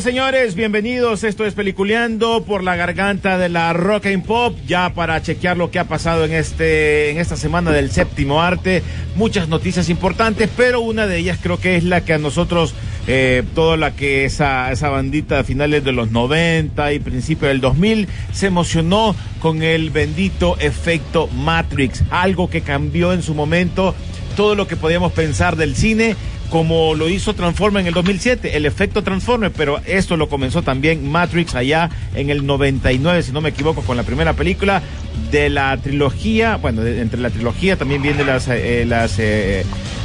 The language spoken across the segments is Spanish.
Señores. Bienvenidos. Esto es Peliculeando por la garganta de la Rock and Pop. Ya para chequear lo que ha pasado en este en esta semana del séptimo arte. Muchas noticias importantes, pero una de ellas creo que es la que a nosotros, eh, toda la que esa, esa bandita a finales de los 90 y principio del 2000 se emocionó con el bendito efecto Matrix. Algo que cambió en su momento todo lo que podíamos pensar del cine como lo hizo Transformer en el 2007, el efecto Transformer, pero esto lo comenzó también Matrix allá en el 99, si no me equivoco, con la primera película de la trilogía, bueno, entre la trilogía también vienen las, eh, las eh,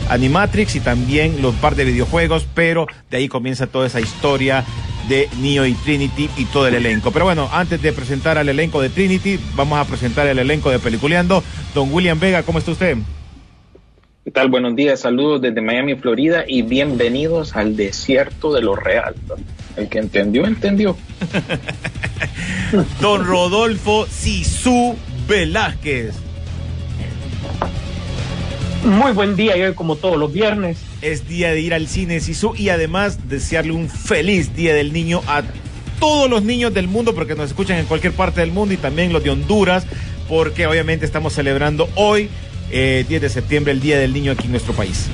Animatrix y también los par de videojuegos, pero de ahí comienza toda esa historia de Neo y Trinity y todo el elenco. Pero bueno, antes de presentar al elenco de Trinity, vamos a presentar el elenco de Peliculeando. Don William Vega, ¿cómo está usted? ¿Qué tal? Buenos días, saludos desde Miami, Florida y bienvenidos al desierto de lo real. El que entendió, entendió. Don Rodolfo Sisu Velázquez. Muy buen día, y hoy como todos los viernes. Es día de ir al cine Sisu y además desearle un feliz día del niño a todos los niños del mundo porque nos escuchan en cualquier parte del mundo y también los de Honduras porque obviamente estamos celebrando hoy, eh, 10 de septiembre, el Día del Niño aquí en nuestro país.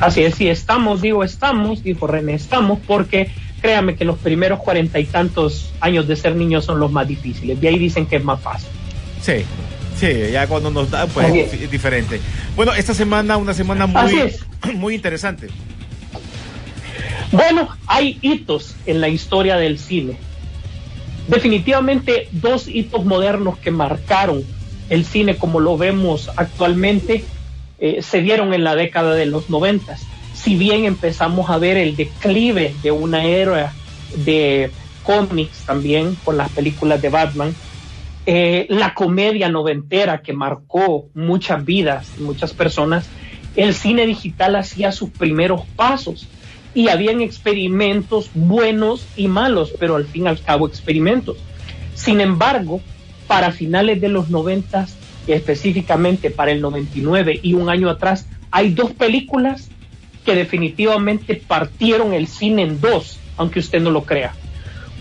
Así es, sí, estamos, digo estamos, dijo René, estamos, porque créame que los primeros cuarenta y tantos años de ser niño son los más difíciles. De ahí dicen que es más fácil. Sí, sí, ya cuando nos da, pues es es. dif- diferente. Bueno, esta semana, una semana muy, muy interesante. Bueno, hay hitos en la historia del cine. Definitivamente dos hitos modernos que marcaron el cine como lo vemos actualmente eh, se dieron en la década de los noventas. Si bien empezamos a ver el declive de una era de cómics también con las películas de Batman, eh, la comedia noventera que marcó muchas vidas, muchas personas, el cine digital hacía sus primeros pasos y habían experimentos buenos y malos, pero al fin y al cabo experimentos. Sin embargo, para finales de los 90, específicamente para el 99 y un año atrás, hay dos películas que definitivamente partieron el cine en dos, aunque usted no lo crea.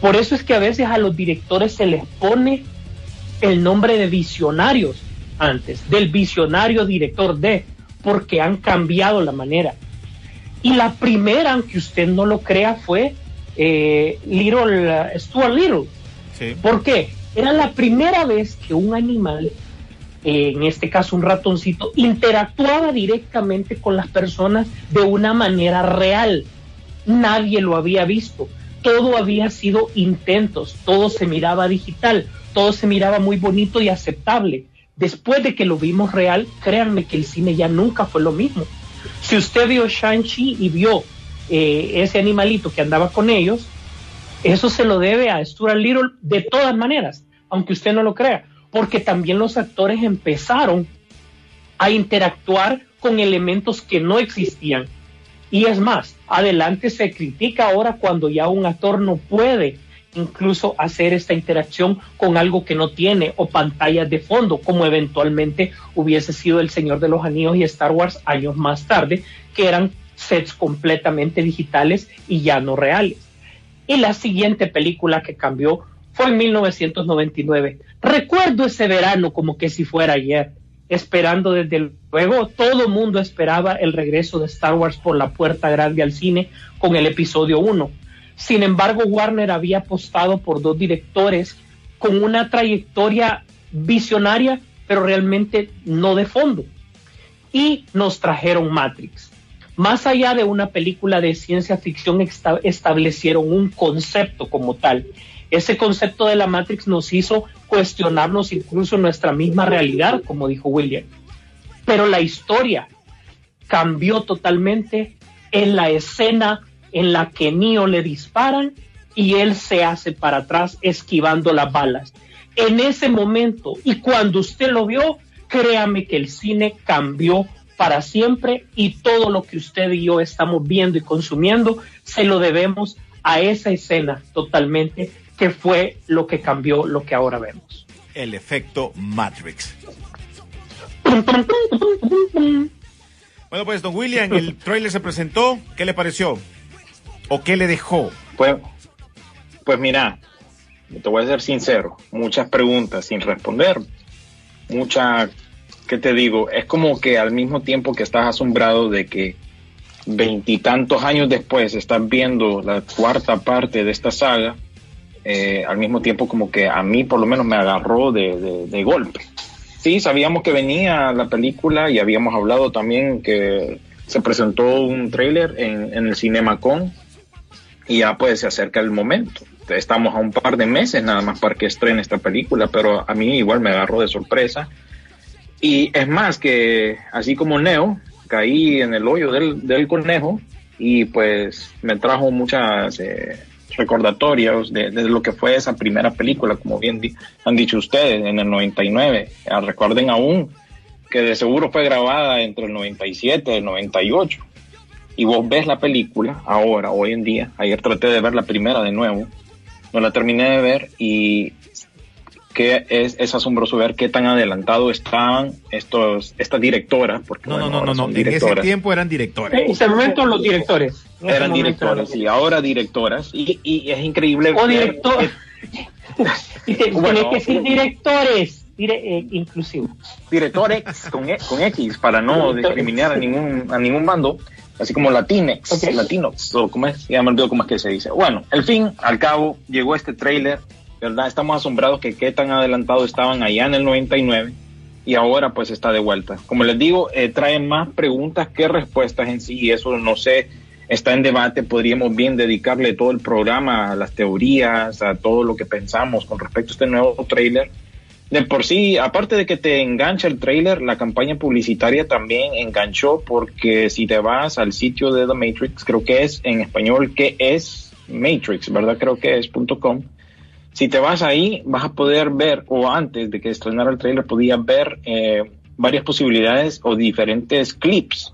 Por eso es que a veces a los directores se les pone el nombre de visionarios antes, del visionario director de, porque han cambiado la manera. Y la primera, aunque usted no lo crea, fue eh, Little, uh, Stuart Little. Sí. ¿Por qué? Era la primera vez que un animal, eh, en este caso un ratoncito, interactuaba directamente con las personas de una manera real. Nadie lo había visto. Todo había sido intentos, todo se miraba digital, todo se miraba muy bonito y aceptable. Después de que lo vimos real, créanme que el cine ya nunca fue lo mismo. Si usted vio Shang-Chi y vio eh, ese animalito que andaba con ellos, eso se lo debe a Stuart Little de todas maneras, aunque usted no lo crea, porque también los actores empezaron a interactuar con elementos que no existían. Y es más, adelante se critica ahora cuando ya un actor no puede incluso hacer esta interacción con algo que no tiene o pantallas de fondo, como eventualmente hubiese sido El Señor de los Anillos y Star Wars años más tarde, que eran sets completamente digitales y ya no reales. Y la siguiente película que cambió fue en 1999. Recuerdo ese verano como que si fuera ayer, esperando desde luego, todo mundo esperaba el regreso de Star Wars por la puerta grande al cine con el episodio 1 sin embargo, Warner había apostado por dos directores con una trayectoria visionaria, pero realmente no de fondo. Y nos trajeron Matrix. Más allá de una película de ciencia ficción, establecieron un concepto como tal. Ese concepto de la Matrix nos hizo cuestionarnos incluso nuestra misma realidad, como dijo William. Pero la historia cambió totalmente en la escena en la que Neo le disparan y él se hace para atrás esquivando las balas. En ese momento y cuando usted lo vio, créame que el cine cambió para siempre y todo lo que usted y yo estamos viendo y consumiendo se lo debemos a esa escena totalmente que fue lo que cambió lo que ahora vemos. El efecto Matrix. Bueno, pues, don William, el trailer se presentó. ¿Qué le pareció? ¿O qué le dejó? Pues, pues mira, te voy a ser sincero, muchas preguntas sin responder, mucha, ¿qué te digo? Es como que al mismo tiempo que estás asombrado de que veintitantos años después estás viendo la cuarta parte de esta saga, eh, al mismo tiempo como que a mí por lo menos me agarró de, de golpe. Sí, sabíamos que venía la película y habíamos hablado también que se presentó un tráiler en, en el CinemaCon y ya pues se acerca el momento. Estamos a un par de meses nada más para que estrene esta película, pero a mí igual me agarró de sorpresa. Y es más que, así como Neo, caí en el hoyo del, del conejo y pues me trajo muchas eh, recordatorios de, de, lo que fue esa primera película, como bien han dicho ustedes, en el 99. recuerden aún que de seguro fue grabada entre el 97 y el 98 y vos ves la película ahora, hoy en día, ayer traté de ver la primera de nuevo, no la terminé de ver y que es, es asombroso ver qué tan adelantado estaban estos, estas directoras, porque no, no, no, no, no, en ese tiempo eran directores. En ese momento los directores. Eran directores y ahora directoras y, y es increíble. O directores. bueno, que decir directores. Dire, eh, inclusivo. Directores con, e, con X para no discriminar a ningún, a ningún bando así como Latinex, okay. Latinox, o como es, ya me olvido cómo es que se dice. Bueno, al fin, al cabo, llegó este trailer, ¿verdad? Estamos asombrados que qué tan adelantado estaban allá en el 99 y ahora pues está de vuelta. Como les digo, eh, trae más preguntas que respuestas en sí y eso no sé, está en debate, podríamos bien dedicarle todo el programa a las teorías, a todo lo que pensamos con respecto a este nuevo trailer de por sí, aparte de que te engancha el trailer, la campaña publicitaria también enganchó porque si te vas al sitio de The Matrix, creo que es en español que es Matrix, ¿verdad? Creo que es .com. Si te vas ahí, vas a poder ver, o antes de que estrenara el trailer, podías ver eh, varias posibilidades o diferentes clips.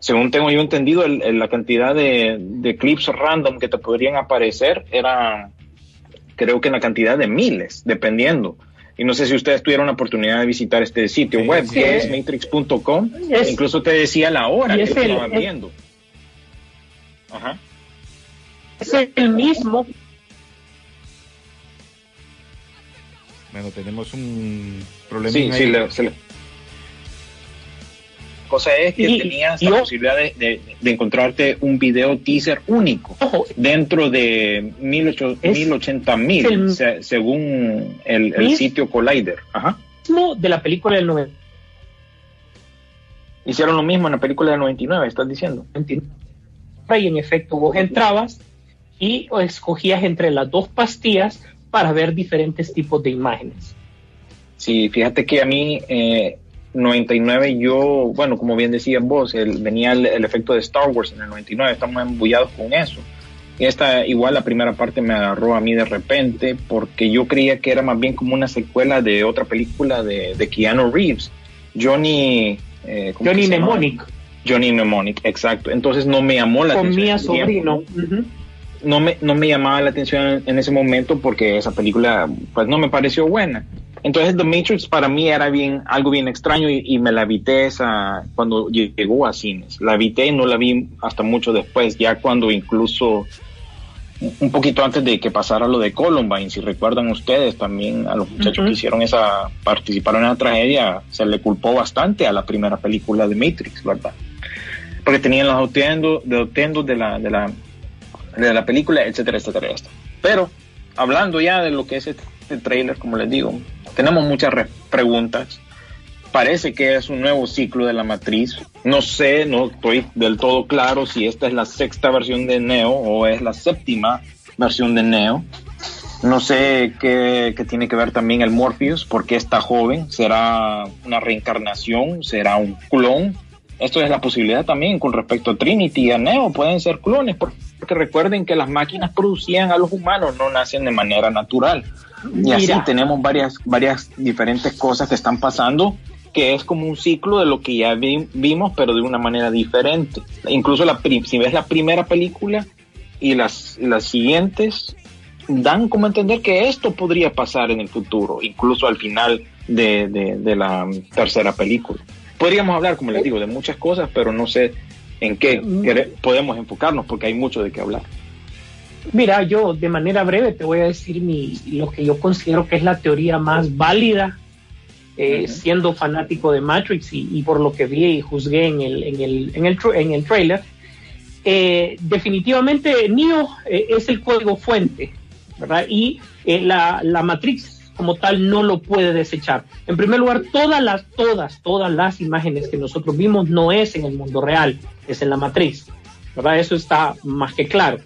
Según tengo yo entendido, el, el, la cantidad de, de clips random que te podrían aparecer era, creo que en la cantidad de miles, dependiendo. Y no sé si ustedes tuvieron la oportunidad de visitar este sitio web, sí, que es matrix.com. Incluso te decía la hora que lo estaban viendo. Ajá. Es el mismo. Bueno, tenemos un problema. Sí, sí, le, se le, cosa es que y, tenías la posibilidad de, de, de, encontrarte un video teaser único ojo, dentro de 1080 mil, se, según el, el sitio Collider. Ajá. De la película del 90. Hicieron lo mismo en la película del 99, estás diciendo. Y en efecto, vos entrabas y escogías entre las dos pastillas para ver diferentes tipos de imágenes. Sí, fíjate que a mí eh, 99 yo, bueno, como bien decías vos, el, venía el, el, efecto de Star Wars en el 99, estamos embullados con eso. Y esta, igual la primera parte me agarró a mí de repente porque yo creía que era más bien como una secuela de otra película de, de Keanu Reeves, Johnny... Eh, Johnny Mnemonic. Johnny Mnemonic, exacto. Entonces no me llamó la con atención. Con mi sobrino. Uh -huh. no me, no me llamaba la atención en, ese momento porque esa película pues no me pareció buena. Entonces The Matrix para mí era bien algo bien extraño y, me la evité esa cuando llegó a cines. La evité y no la vi hasta mucho después, ya cuando incluso un poquito antes de que pasara lo de Columbine, si recuerdan ustedes, también a los muchachos que hicieron esa, participaron en la tragedia, se le culpó bastante a la primera película de Matrix, ¿verdad? Porque tenían los otendos de, de, la, de, la, de la película, etcétera, etcétera, etcétera. Pero, hablando ya de lo que es este trailer, como les digo, tenemos muchas preguntas. Parece que es un nuevo ciclo de la matriz. No sé, no estoy del todo claro si esta es la sexta versión de Neo o es la séptima versión de Neo. No sé qué, tiene que ver también el Morpheus, porque está joven, será una reencarnación, será un clon. Esto es la posibilidad también con respecto a Trinity y a Neo, pueden ser clones, recuerden que las máquinas producían a los humanos, no nacen de manera natural. Y así tenemos varias, varias diferentes cosas que están pasando, que es como un ciclo de lo que ya vimos, pero de una manera diferente. Incluso la, si ves la primera película y las, las siguientes, dan como a entender que esto podría pasar en el futuro, incluso al final de, de, la tercera película. Podríamos hablar, como les digo, de muchas cosas, pero no sé en qué mm. podemos enfocarnos porque hay mucho de qué hablar. Mira, yo de manera breve te voy a decir mi, lo que yo considero que es la teoría más válida, eh, siendo fanático de Matrix y, por lo que vi y juzgué en el, en el, en el, en el trailer. Eh, definitivamente Neo eh, es el código fuente, ¿verdad? Y la, la Matrix como tal no lo puede desechar. En primer lugar, todas las, todas, todas las imágenes que nosotros vimos no es en el mundo real, es en la matriz, ¿verdad? Eso está más que claro.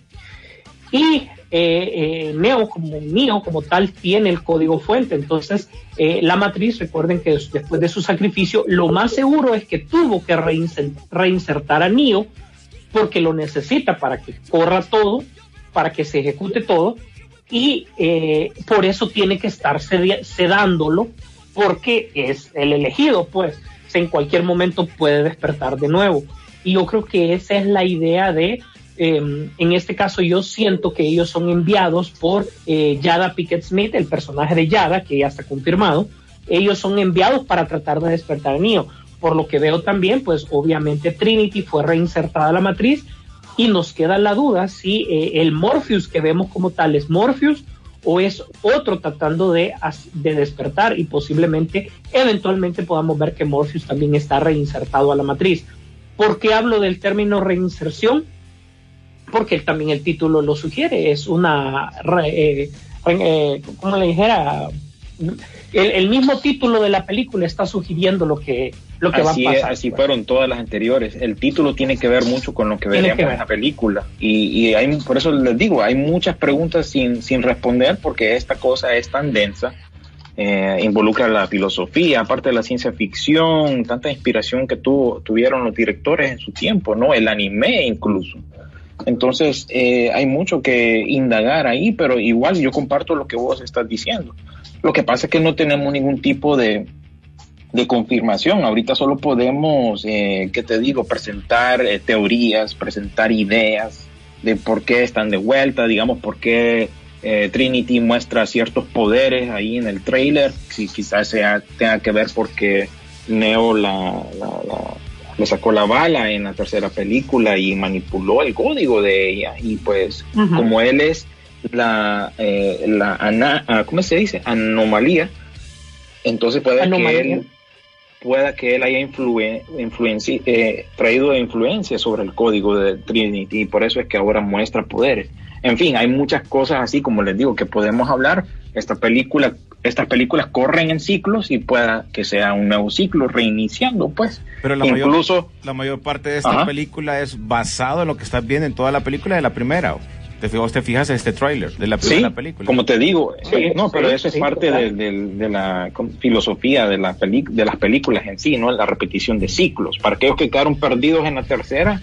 Y eh, eh, Neo como Neo como tal tiene el código fuente. Entonces, eh, la matriz, recuerden que después de su sacrificio, lo más seguro es que tuvo que reinsertar a Neo porque lo necesita para que corra todo, para que se ejecute todo, y por eso tiene que estar sedándolo porque es el elegido, pues en cualquier momento puede despertar de nuevo. Y yo creo que esa es la idea de Em, en este caso yo siento que ellos son enviados por eh, Yada Pickett Smith, el personaje de Yada, que ya está confirmado. Ellos son enviados para tratar de despertar a Neo. Por lo que veo también, pues obviamente Trinity fue reinsertada a la matriz y nos queda la duda si eh, el Morpheus que vemos como tal es Morpheus o es otro tratando de, de despertar y posiblemente eventualmente podamos ver que Morpheus también está reinsertado a la matriz. ¿Por qué hablo del término reinserción? porque también el título lo sugiere, es una, eh, eh, como le dijera, el, mismo título de la película está sugiriendo lo que, lo que va a pasar. Así fueron todas las anteriores. El título tiene que ver mucho con lo que veremos en la película. Y, y hay, por eso les digo, hay muchas preguntas sin, sin responder porque esta cosa es tan densa. Eh, involucra la filosofía, aparte de la ciencia ficción, tanta inspiración que tuvo, tuvieron los directores en su tiempo, ¿no? El anime incluso. Entonces, eh, hay mucho que indagar ahí, pero igual yo comparto lo que vos estás diciendo. Lo que pasa es que no tenemos ningún tipo de, confirmación. Ahorita solo podemos, eh, ¿qué te digo?, presentar eh, teorías, presentar ideas de por qué están de vuelta, digamos, por qué eh, Trinity muestra ciertos poderes ahí en el trailer. Si quizás sea, tenga que ver porque Neo la le sacó la bala en la tercera película y manipuló el código de ella. Y pues, como él es la, eh, la ah, ¿cómo se dice? Anomalía, entonces puede que él pueda que él haya eh, traído influencia sobre el código de Trinity y por eso es que ahora muestra poderes. En fin, hay muchas cosas así como les digo que podemos hablar. Esta película estas películas corren en ciclos y pueda que sea un nuevo ciclo reiniciando, pues. Pero la Incluso, mayor, la mayor parte de esta película es basado en lo que estás viendo en toda la película de la primera. ¿Te, te fijas en este tráiler de la primera sí, película? como te digo, eh, no, pero eso es parte de, la filosofía de, la de las películas en sí, ¿no? La repetición de ciclos. Para aquellos que quedaron perdidos en la tercera,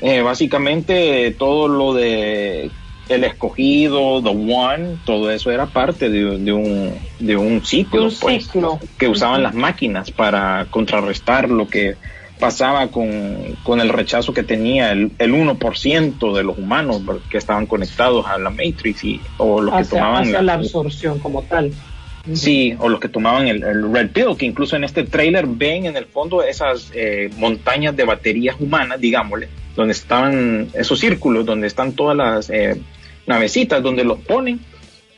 eh, básicamente todo lo de el escogido, The One, todo eso era parte de, un, de un ciclo, pues, que usaban las máquinas para contrarrestar lo que pasaba con, con el rechazo que tenía el, el 1% de los humanos que estaban conectados a la Matrix y, o los que tomaban hacia la absorción como tal. Sí, o los que tomaban el, el, Red Pill, que incluso en este trailer ven en el fondo esas eh, montañas de baterías humanas, digámosle, donde estaban esos círculos, donde están todas las eh, navecitas, donde los ponen.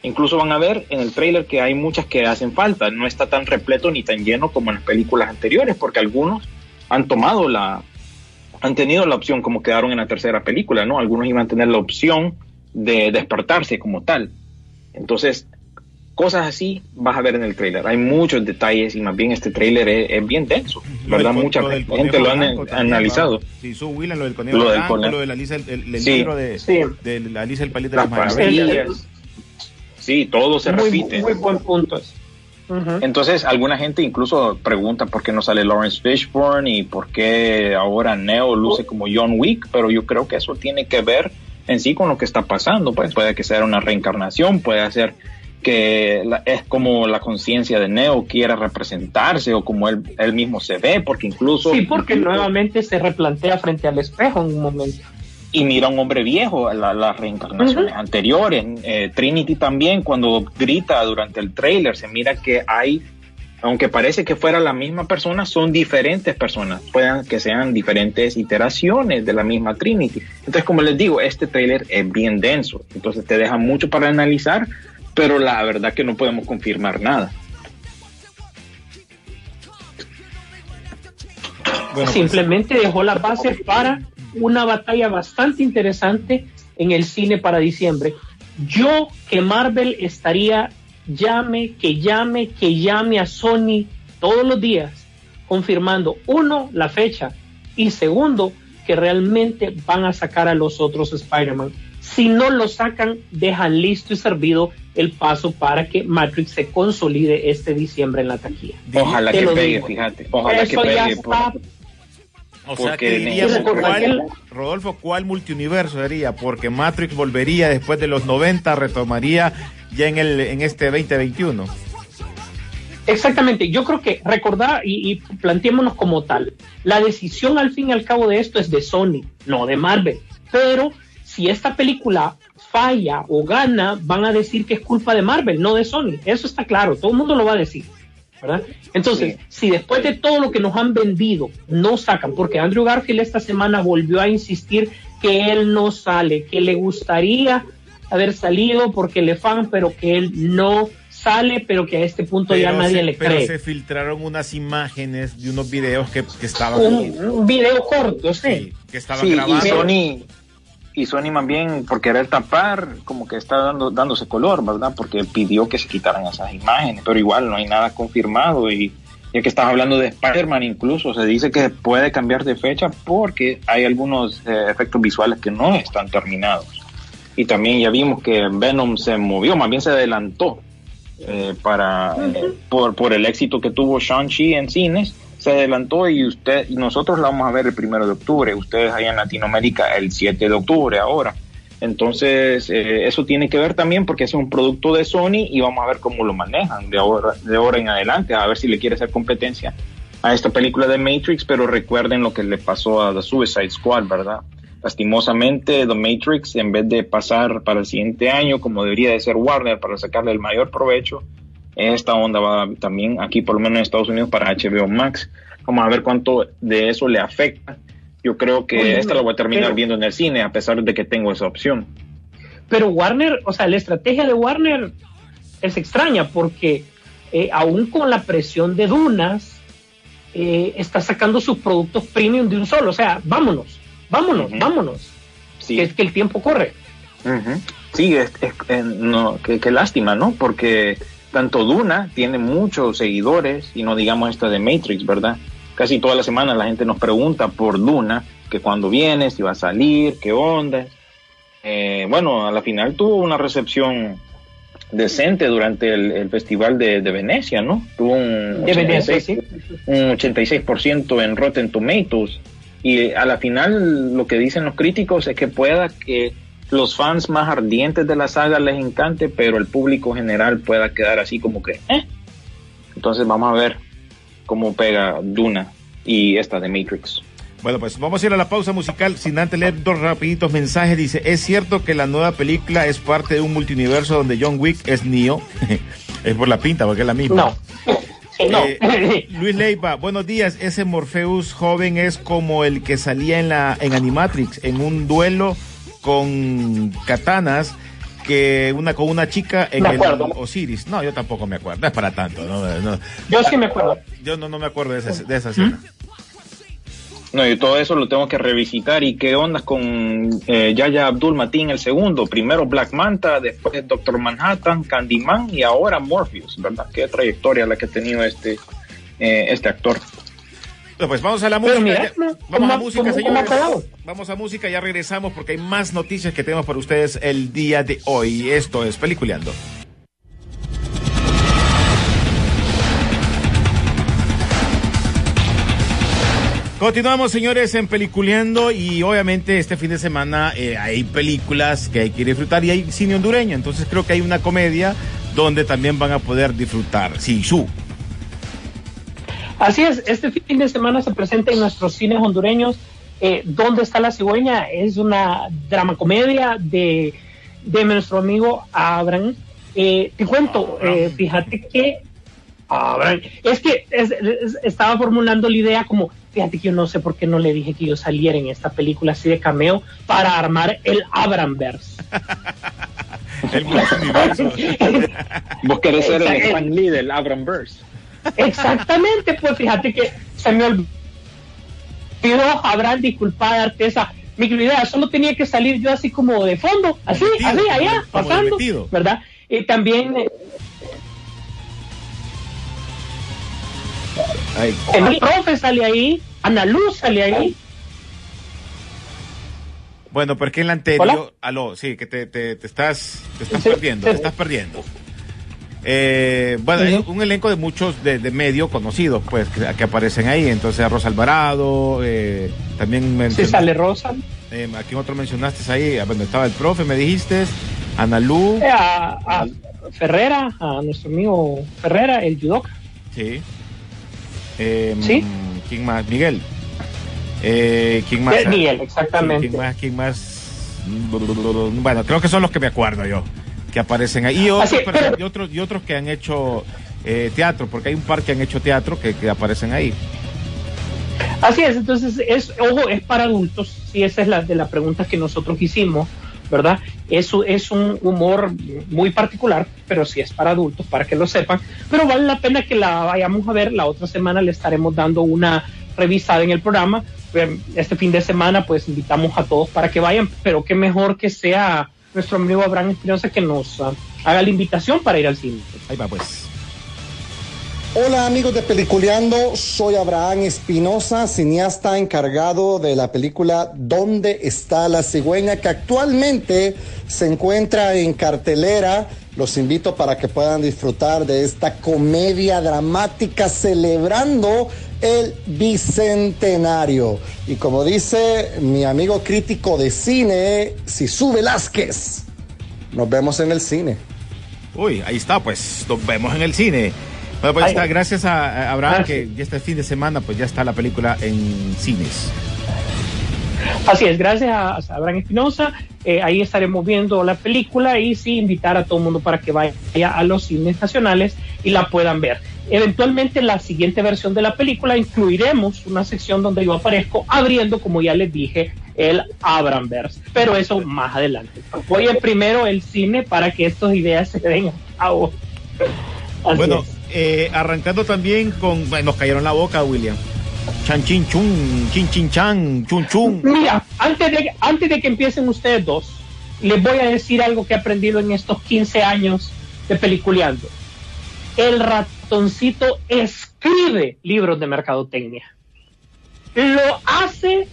Incluso van a ver en el trailer que hay muchas que hacen falta, no está tan repleto ni tan lleno como en las películas anteriores, porque algunos han tomado la, han tenido la opción como quedaron en la tercera película, ¿no? Algunos iban a tener la opción de despertarse como tal. Entonces, cosas así vas a ver en el trailer. Hay muchos detalles y más bien este trailer es, bien denso, ¿verdad? Mucha gente lo han analizado. Sí, su Willan, lo del conejo lo, del blanco, lo de la Lisa, el, el, el sí, libro de, sí. de, la Lisa el palito de las maravillas. Sí, todo se muy, repite. Muy buen punto. Uh -huh. Entonces, alguna gente incluso pregunta por qué no sale Lawrence Fishburne y por qué ahora Neo luce como John Wick, pero yo creo que eso tiene que ver en sí con lo que está pasando. Pues puede que sea una reencarnación, puede ser que la, es como la conciencia de Neo quiera representarse o como él, él mismo se ve, porque incluso... Sí, porque nuevamente se replantea frente al espejo en un momento. Y mira a un hombre viejo, las la reencarnaciones uh -huh. anteriores. Eh, Trinity también, cuando grita durante el trailer, se mira que hay, aunque parece que fuera la misma persona, son diferentes personas. Puedan que sean diferentes iteraciones de la misma Trinity. Entonces, como les digo, este trailer es bien denso. Entonces te deja mucho para analizar, pero la verdad que no podemos confirmar nada. Bueno, Simplemente pues, dejó la base para una batalla bastante interesante en el cine para diciembre. Yo que Marvel estaría llame, que llame, que llame a Sony todos los días, confirmando, uno, la fecha, y segundo, que realmente van a sacar a los otros Spider-Man. Si no lo sacan, dejan listo y servido el paso para que Matrix se consolide este diciembre en la taquilla. Ojalá Te que pegue, digo. fíjate. Ojalá Eso que ya pegue. está o sea que diríamos cuál, Rodolfo, ¿cuál multiuniverso sería? Porque Matrix volvería después de los 90, retomaría ya en, el, en este 2021. Exactamente, yo creo que recordar y, y planteémonos como tal, la decisión al fin y al cabo de esto es de Sony, no de Marvel, pero si esta película falla o gana, van a decir que es culpa de Marvel, no de Sony, eso está claro, todo el mundo lo va a decir. ¿Verdad? Entonces, sí. si después de todo lo que nos han vendido no sacan, porque Andrew Garfield esta semana volvió a insistir que él no sale, que le gustaría haber salido porque le fan, pero que él no sale, pero que a este punto pero ya nadie se, le pero cree. se filtraron unas imágenes de unos videos que, que estaban... Un, un, video corto, sí. sí que estaban sí, grabados. Y Sony, y Sony más bien por querer tapar como que está dando, dándose color, ¿verdad? Porque pidió que se quitaran esas imágenes, pero igual no hay nada confirmado y ya que estás hablando de Spider-Man incluso se dice que puede cambiar de fecha porque hay algunos eh, efectos visuales que no están terminados. Y también ya vimos que Venom se movió, más bien se adelantó eh, para eh, por, por el éxito que tuvo Shang-Chi en cines se adelantó y usted y nosotros la vamos a ver el primero de octubre, ustedes allá en Latinoamérica el 7 de octubre ahora. Entonces, eh, eso tiene que ver también porque es un producto de Sony y vamos a ver cómo lo manejan de ahora, de ahora en adelante, a ver si le quiere hacer competencia a esta película de Matrix, pero recuerden lo que le pasó a The Suicide Squad, ¿verdad? Lastimosamente, The Matrix, en vez de pasar para el siguiente año, como debería de ser Warner, para sacarle el mayor provecho, esta onda va también aquí, por lo menos en Estados Unidos, para HBO Max. Vamos a ver cuánto de eso le afecta. Yo creo que Oye, esta la voy a terminar pero, viendo en el cine, a pesar de que tengo esa opción. Pero Warner, o sea, la estrategia de Warner es extraña porque eh, aún con la presión de Dunas, eh, está sacando sus productos premium de un solo. O sea, vámonos, vámonos, uh -huh. vámonos. Sí. Que es que el tiempo corre. Uh -huh. Sí, es, es, eh, no, qué, qué lástima, ¿no? Porque tanto Duna tiene muchos seguidores y no digamos esta de Matrix, ¿verdad? Casi toda la semana la gente nos pregunta por Duna, que cuando viene, si va a salir, qué onda. Eh, bueno, a la final tuvo una recepción decente durante el, el festival de, de, Venecia, ¿no? Tuvo un, de 86, sí. un 86% en Rotten Tomatoes. Y a la final lo que dicen los críticos es que pueda que los fans más ardientes de la saga les encante, pero el público general pueda quedar así como que, ¿eh? Entonces vamos a ver cómo pega Duna y esta de Matrix. Bueno, pues vamos a ir a la pausa musical sin antes leer dos rapiditos mensajes. Dice, ¿es cierto que la nueva película es parte de un multiverso donde John Wick es Neo? es por la pinta, porque es la misma. No. No. Eh, Luis Leiva, buenos días. Ese Morpheus joven es como el que salía en la en Animatrix en un duelo con katanas que una con una chica en Me el. Osiris. No, yo tampoco me acuerdo. No es para tanto. No, no. Yo sí me acuerdo. Yo no, no me acuerdo de esa, de esa escena. No, y todo eso lo tengo que revisitar. ¿Y qué onda con eh, Yaya Abdul Mateen el segundo? Primero Black Manta, después Doctor Manhattan, Candyman y ahora Morpheus, ¿verdad? Qué trayectoria la que ha tenido este, eh, este actor. Pues vamos a la música. mira, ya- ¿cómo- vamos a música, señores. Vamos a música, ya regresamos porque hay más noticias que tenemos para ustedes el día de hoy. Esto es Peliculeando. Continuamos, señores, en Peliculeando y obviamente este fin de semana eh, hay películas que hay que disfrutar y hay cine hondureño, entonces creo que hay una comedia donde también van a poder disfrutar. Sí, su. Así es, este fin de semana se presenta en nuestros cines hondureños eh, ¿Dónde está la cigüeña? Es una drama comedia de, de nuestro amigo Abraham. Eh, te cuento, eh, fíjate que Abraham, es que es- es- estaba formulando la idea como, fíjate que yo no sé por qué no le dije que yo saliera en esta película así de cameo para armar el Abramverse. El multiverso. Vos querés ser el. Stan Lee del Abramverse. Exactamente, pues fíjate que se me olvidó, Abraham, disculpa darte esa microidea, solo tenía que salir yo así como de fondo, así, Metido, así, allá, como pasando. ¿verdad? Y también eh, Ay, el profe sale ahí, Ana Luz sale ahí, Bueno, porque en la anterior, Hola. aló, sí, que te, te, te estás, te estás Sí, perdiendo, sí. te estás perdiendo. Eh, bueno, hay Ujú. un elenco de muchos de, de medio conocidos, pues, que, que aparecen ahí. Entonces, a Rosa Alvarado, eh, también mencionaste, sale Rosa, eh, ¿a quién otro mencionaste ahí? A donde estaba el profe, me dijiste, Ana Lu, eh, a, a Ferrera, a nuestro amigo Ferrera, el judoka. sí. Eh, Sí. ¿Quién más? Miguel. Eh, ¿Quién más? Eh, Miguel, exactamente. ¿Quién más? ¿Quién más? Bueno, creo que son los que me acuerdo yo, que aparecen ahí. Y otros, pero- y otros, y otros que han hecho eh, teatro, porque hay un par que han hecho teatro que, que aparecen ahí. Así es, entonces es, ojo, es para adultos, sí, esa es la de las preguntas que nosotros hicimos, ¿verdad? Eso es un humor muy particular, pero sí es para adultos, para que lo sepan, pero vale la pena que la vayamos a ver, la otra semana le estaremos dando una revisada en el programa, Eh, este fin de semana pues invitamos a todos para que vayan, pero qué mejor que sea nuestro amigo Abraham Espinosa que nos ah, haga la invitación para ir al cine. Ahí va, pues. Hola amigos de Peliculeando, soy Abraham Espinosa, cineasta encargado de la película ¿Dónde está la cigüeña? que actualmente se encuentra en cartelera. Los invito para que puedan disfrutar de esta comedia dramática celebrando el bicentenario. Y como dice mi amigo crítico de cine, Sisu Velázquez, nos vemos en el cine. Uy, ahí está, pues nos vemos en el cine. Bueno, pues Ay. está, gracias a, Abraham Ah, que este fin de semana pues ya está la película en cines. Así es, gracias a a Abraham Espinosa. eh, ahí estaremos viendo la película y sí invitar a todo el mundo para que vaya a los cines nacionales y la puedan ver. Eventualmente en la siguiente versión de la película incluiremos una sección donde yo aparezco abriendo, como ya les dije, el Abramverse. Pero eso más adelante. Voy en primero el cine para que estas ideas se den a cabo. Así Bueno, eh, arrancando también con. bueno, nos cayeron la boca, William. Chan chin chun, chin chin chan, chun chun. Mira, antes de, antes de que empiecen ustedes dos, les voy a decir algo que he aprendido en estos 15 años de peliculeando. El escribe libros de mercadotecnia. Lo hace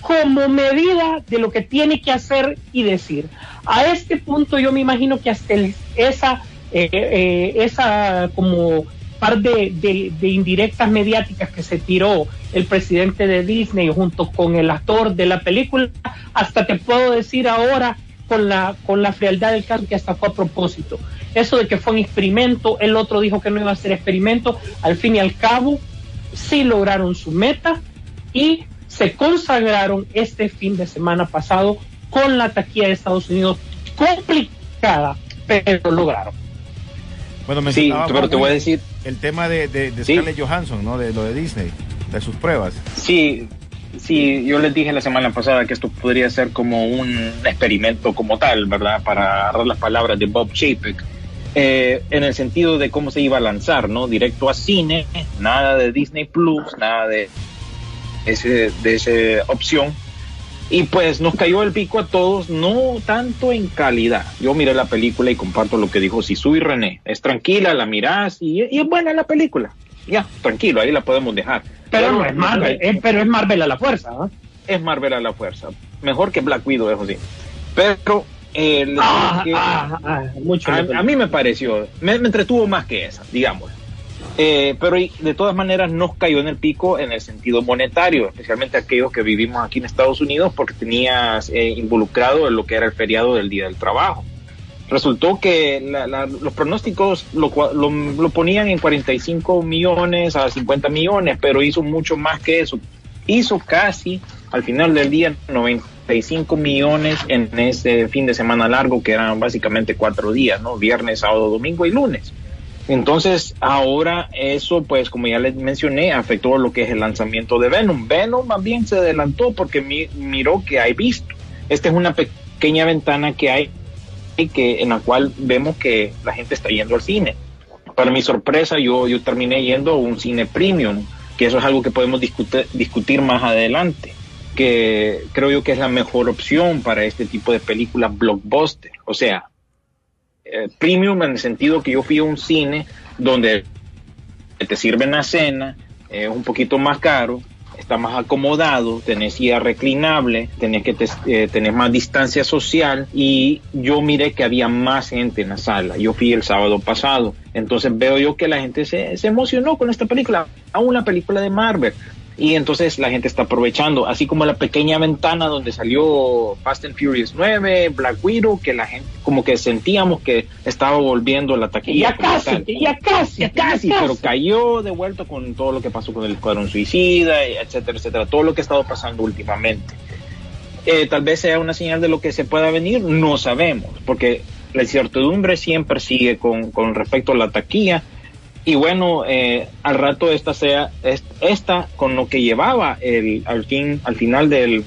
como medida de lo que tiene que hacer y decir. A este punto yo me imagino que hasta esa, eh, eh, esa como par de- de indirectas mediáticas que se tiró el presidente de Disney junto con el actor de la película, hasta te puedo decir ahora con la, con la frialdad del caso que hasta fue a propósito. Eso de que fue un experimento, el otro dijo que no iba a ser experimento, al fin y al cabo sí lograron su meta y se consagraron este fin de semana pasado con la taquilla de Estados Unidos complicada, pero lograron. Bueno, Sí, pero te voy a decir, el tema de, de, de Sí. Scarlett Johansson, ¿no? De lo de Disney, de sus pruebas. Sí, sí, yo les dije la semana pasada que esto podría ser como un experimento como tal, ¿verdad? Para agarrar las palabras de Bob Chapek, eh, en el sentido de cómo se iba a lanzar, ¿no? Directo a cine, nada de Disney Plus, nada de ese, de esa opción. Y pues nos cayó el pico a todos, no tanto en calidad. Yo miré la película y comparto lo que dijo Sisu y René. Es tranquila, la mirás y, y es buena la película. Ya, tranquilo, ahí la podemos dejar. Pero no es Marvel, eh, pero es Marvel a la fuerza. ¿no? es Marvel a la fuerza. Mejor que Black Widow, eso sí. Pero eh, Ah, que ah, ah, mucho a, a mí me pareció, me, me entretuvo más que esa, digamos. Eh, pero de todas maneras nos cayó en el pico en el sentido monetario, especialmente aquellos que vivimos aquí en Estados Unidos porque tenías eh, involucrado en lo que era el feriado del Día del Trabajo. Resultó que la- los pronósticos lo, lo, ponían en 45 millones a 50 millones, pero hizo mucho más que eso. Hizo casi al final del día 95 millones en ese fin de semana largo que eran básicamente cuatro días, ¿no? Viernes, sábado, domingo y lunes. Entonces, ahora eso, pues, como ya les mencioné, afectó lo que es el lanzamiento de Venom. Venom más se adelantó porque mi- miró que hay visto. Esta es una pequeña ventana que hay que en la cual vemos que la gente está yendo al cine. Para mi sorpresa, yo, yo terminé yendo a un cine premium, que eso es algo que podemos discutir, más adelante, que creo yo que es la mejor opción para este tipo de películas blockbuster. O sea, eh, premium en el sentido que yo fui a un cine donde te sirven la cena, es un poquito más caro, está más acomodado, tenés silla reclinable, tenés que te- eh, tenés más distancia social y yo miré que había más gente en la sala. Yo fui el sábado pasado, entonces veo yo que la gente se, se emocionó con esta película, aún una película de Marvel. Y entonces la gente está aprovechando, así como la pequeña ventana donde salió Fast and Furious 9, Black Widow, que la gente como que sentíamos que estaba volviendo la taquilla. ya casi, tal. ya casi, Ya casi, pero cayó de vuelta con todo lo que pasó con el Escuadrón Suicida, etcétera, etcétera, todo lo que ha estado pasando últimamente. Eh, tal vez sea una señal de lo que se pueda venir, no sabemos, porque la incertidumbre siempre sigue con, con respecto a la taquilla. Y bueno, eh, al rato esta sea es- esta con lo que llevaba el al fin al final del,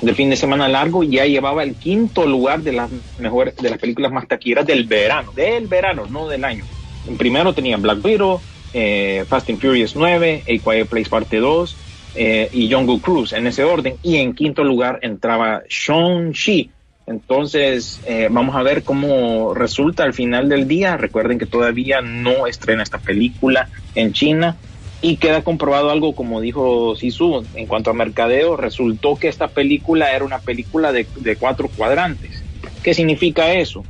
del fin de semana largo ya llevaba el quinto lugar de las mejores de las películas más taquilleras del verano, del verano, no del año. En primero tenía Black Widow, eh, Fast and Furious 9, A Quiet Place Parte 2 eh, y Jungle Cruise en ese orden. Y en quinto lugar entraba Shang-Chi. Entonces, eh, vamos a ver cómo resulta al final del día. Recuerden que todavía no estrena esta película en China. Y queda comprobado algo, como dijo Sisu, en cuanto a mercadeo, resultó que esta película era una película de, cuatro cuadrantes. ¿Qué significa eso?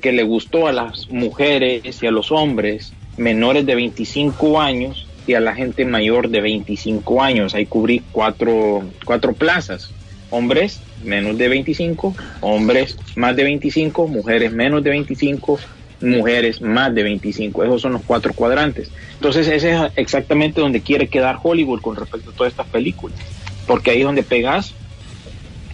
Que le gustó a las mujeres y a los hombres menores de 25 años y a la gente mayor de 25 años. Ahí cubrí cuatro, cuatro plazas. Hombres menos de 25, hombres más de 25, mujeres menos de 25, mujeres más de 25. Esos son los cuatro cuadrantes. Entonces ese es exactamente donde quiere quedar Hollywood con respecto a todas estas películas. Porque ahí es donde pegas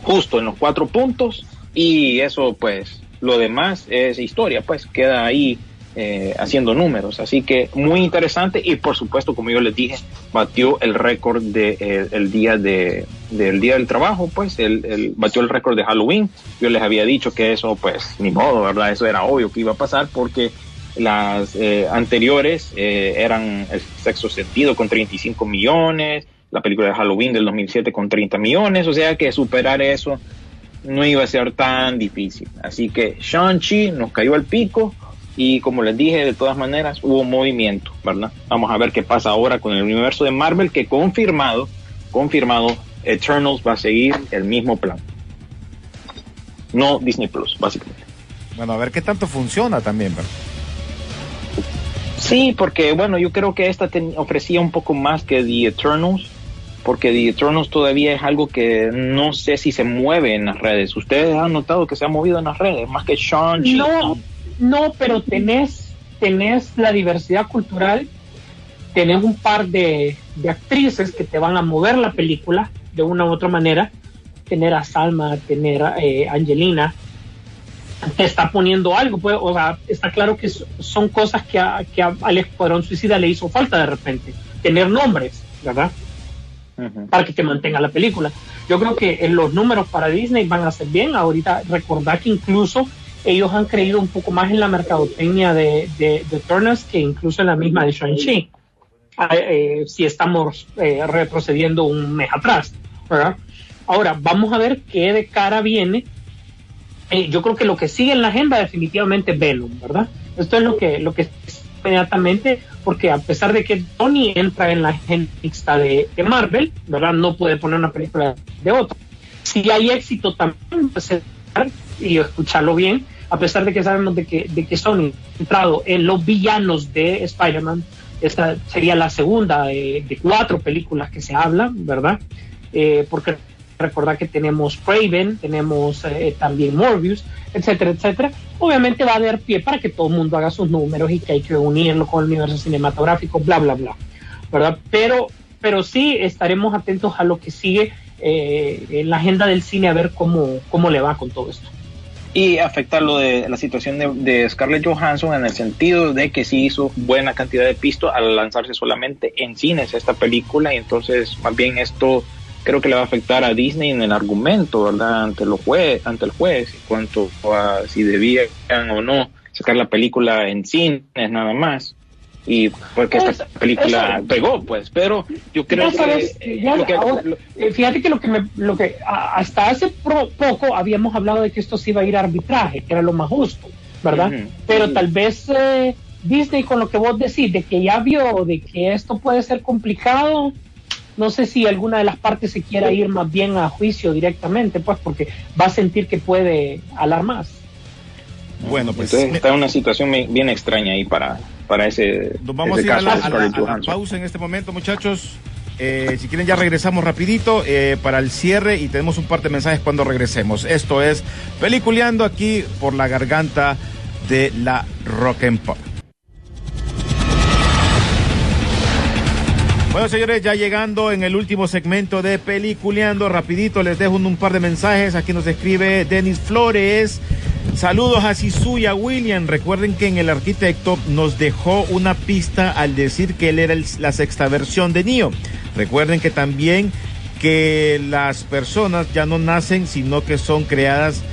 justo en los cuatro puntos y eso pues lo demás es historia, pues queda ahí eh, haciendo números. Así que muy interesante y por supuesto, como yo les dije, batió el récord de, eh, el día de, del día del trabajo, pues el, el- batió el récord de Halloween. Yo les había dicho que eso pues ni modo, ¿verdad? Eso era obvio que iba a pasar porque las eh, anteriores eh, eran el sexo sentido con 35 millones, la película de Halloween del 2007 con 30 millones, o sea que superar eso no iba a ser tan difícil. Así que Shang-Chi nos cayó al pico y como les dije, de todas maneras hubo movimiento, ¿verdad? Vamos a ver qué pasa ahora con el universo de Marvel que confirmado, confirmado, Eternals va a seguir el mismo plan. No Disney Plus, básicamente. Bueno, a ver qué tanto funciona también, ¿verdad? Sí, porque bueno, yo creo que esta ten- ofrecía un poco más que The Eternals, porque The Eternals todavía es algo que no sé si se mueve en las redes. Ustedes han notado que se ha movido en las redes, más que Shang-Chi. No, no, pero tenés, tenés la diversidad cultural, tenés un par de, de actrices que te van a mover la película de una u otra manera, tener a Salma, tener a eh, Angelina, te está poniendo algo, pues, o sea, está claro que son cosas que, a, que a, al Escuadrón Suicida le hizo falta de repente, tener nombres, ¿verdad? Para que te mantenga la película. Yo creo que en los números para Disney van a ser bien. Ahorita recordar que incluso ellos han creído un poco más en la mercadotecnia de, de, de Turners que incluso en la misma de Shang-Chi. Ah, eh, si estamos eh, retrocediendo un mes atrás, Ahora, vamos a ver qué de cara viene eh, yo creo que lo que sigue en la agenda definitivamente es Venom, ¿verdad? Esto es lo que, lo que inmediatamente, porque a pesar de que Tony entra en la agenda de, de, Marvel, ¿verdad? No puede poner una película de otro. Si hay éxito también, pues, y escucharlo bien, a pesar de que sabemos de que, de que Sony ha entrado en los villanos de Spider-Man, esta sería la segunda de, de, cuatro películas que se hablan, ¿verdad? Eh, porque recordar que tenemos Craven, tenemos eh, también Morbius, etcétera, etcétera. Obviamente va a haber pie para que todo el mundo haga sus números y que hay que unirlo con el universo cinematográfico, bla, bla, bla, ¿verdad? Pero, pero sí estaremos atentos a lo que sigue eh, en la agenda del cine a ver cómo, cómo le va con todo esto. Y afecta lo de la situación de, Scarlett Johansson en el sentido de que sí hizo buena cantidad de pisto al lanzarse solamente en cines esta película y entonces más bien esto creo que le va a afectar a Disney en el argumento, ¿verdad? Ante, los juez, ante el juez, en cuanto a si debían o no sacar la película en cines nada más. Y porque esta película eso, pegó, pues, pero yo creo sabes, que, ya, que ahora, eh, fíjate que lo que, me, lo que hasta hace pro, poco habíamos hablado de que esto se iba a ir a arbitraje, que era lo más justo, ¿verdad? Uh -huh. Pero uh -huh. tal vez eh, Disney con lo que vos decís, de que ya vio de que esto puede ser complicado, no sé si alguna de las partes se quiera ir más bien a juicio directamente, pues porque va a sentir que puede alar más. Bueno, pues Entonces, está una situación bien extraña ahí para, para ese, Nos vamos ese a ir caso a la, a la, a la pausa en este momento, muchachos. Eh, si quieren ya regresamos rapidito eh, para el cierre y tenemos un par de mensajes cuando regresemos. Esto es Peliculeando aquí por la garganta de la Rock and Pop. Bueno, señores, ya llegando en el último segmento de Peliculeando, rapidito les dejo un, par de mensajes. Aquí nos escribe Denis Flores. Saludos a Sisu y a William. Recuerden que en el arquitecto nos dejó una pista al decir que él era la sexta versión de Neo. Recuerden que también que las personas ya no nacen, sino que son creadas.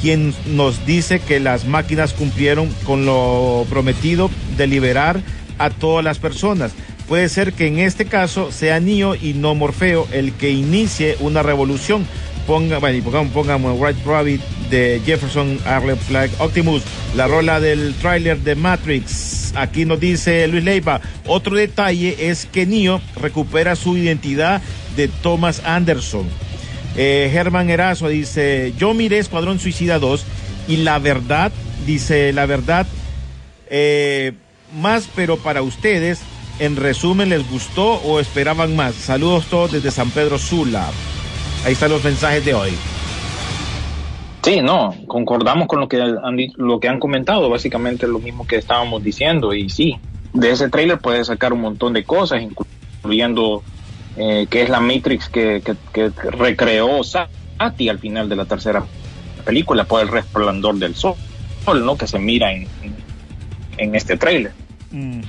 Quien nos dice que las máquinas cumplieron con lo prometido de liberar a todas las personas puede ser que en este caso sea Neo y no Morfeo el que inicie una revolución. Ponga, bueno, pongamos, pongamos White Rabbit de Jefferson Arle Flag Optimus, la rola del tráiler de Matrix. Aquí nos dice Luis Leiva. Otro detalle es que Neo recupera su identidad de Thomas Anderson. Eh, Germán Erazo dice: Yo miré Escuadrón Suicida 2 y la verdad, dice la verdad, eh, más, pero para ustedes, en resumen, ¿les gustó o esperaban más? Saludos todos desde San Pedro Sula. Ahí están los mensajes de hoy. Sí, no, concordamos con lo que han, lo que han comentado, básicamente lo mismo que estábamos diciendo. Y sí, de ese trailer puedes sacar un montón de cosas, incluyendo eh, que es la Matrix que, que, que, recreó Sati al final de la tercera película por el resplandor del sol, ¿no? Que se mira en, en este trailer. Mm.